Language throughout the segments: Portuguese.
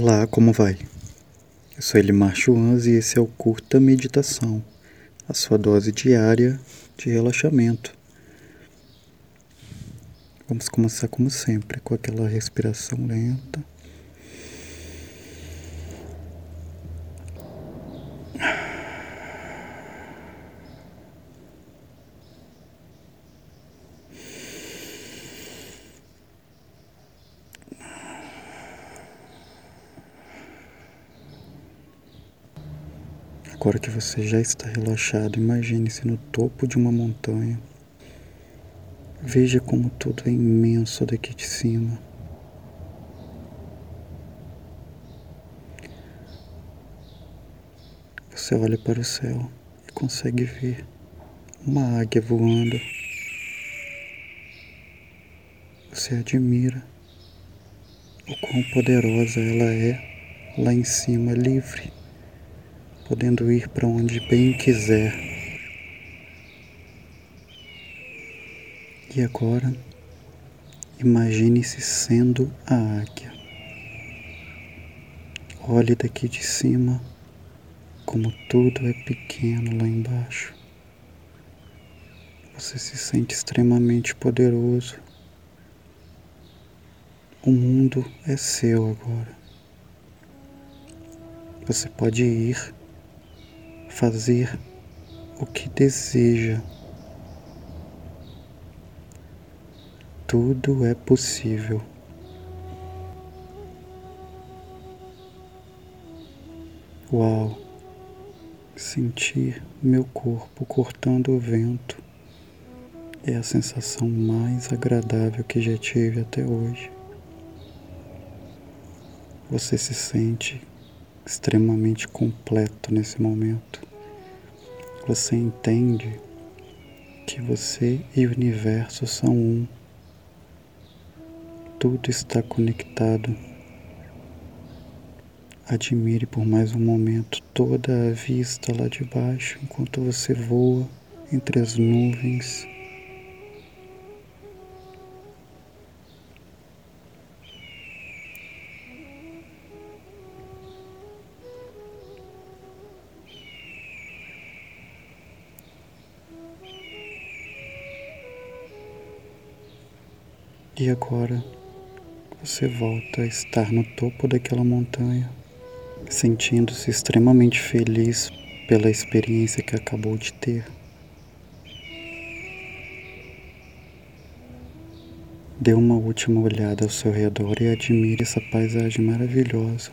Olá, como vai? Eu sou Elimar Chuans e esse é o Curta Meditação, a sua dose diária de relaxamento. Vamos começar como sempre, com aquela respiração lenta. Agora que você já está relaxado, imagine-se no topo de uma montanha. Veja como tudo é imenso daqui de cima. Você olha para o céu e consegue ver uma águia voando. Você admira o quão poderosa ela é lá em cima, livre podendo ir para onde bem quiser. E agora, imagine-se sendo a águia. Olhe daqui de cima como tudo é pequeno lá embaixo. Você se sente extremamente poderoso. O mundo é seu agora. Você pode ir fazer o que deseja. Tudo é possível. Uau! Sentir meu corpo cortando o vento é a sensação mais agradável que já tive até hoje. Você se sente extremamente completo nesse momento você entende que você e o universo são um. Tudo está conectado. Admire por mais um momento toda a vista lá de baixo enquanto você voa entre as nuvens. E agora você volta a estar no topo daquela montanha, sentindo-se extremamente feliz pela experiência que acabou de ter. Dê uma última olhada ao seu redor e admire essa paisagem maravilhosa.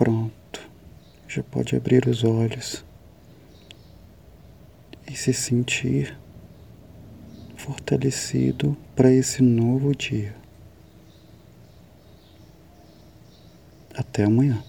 Pronto, já pode abrir os olhos e se sentir fortalecido para esse novo dia. Até amanhã.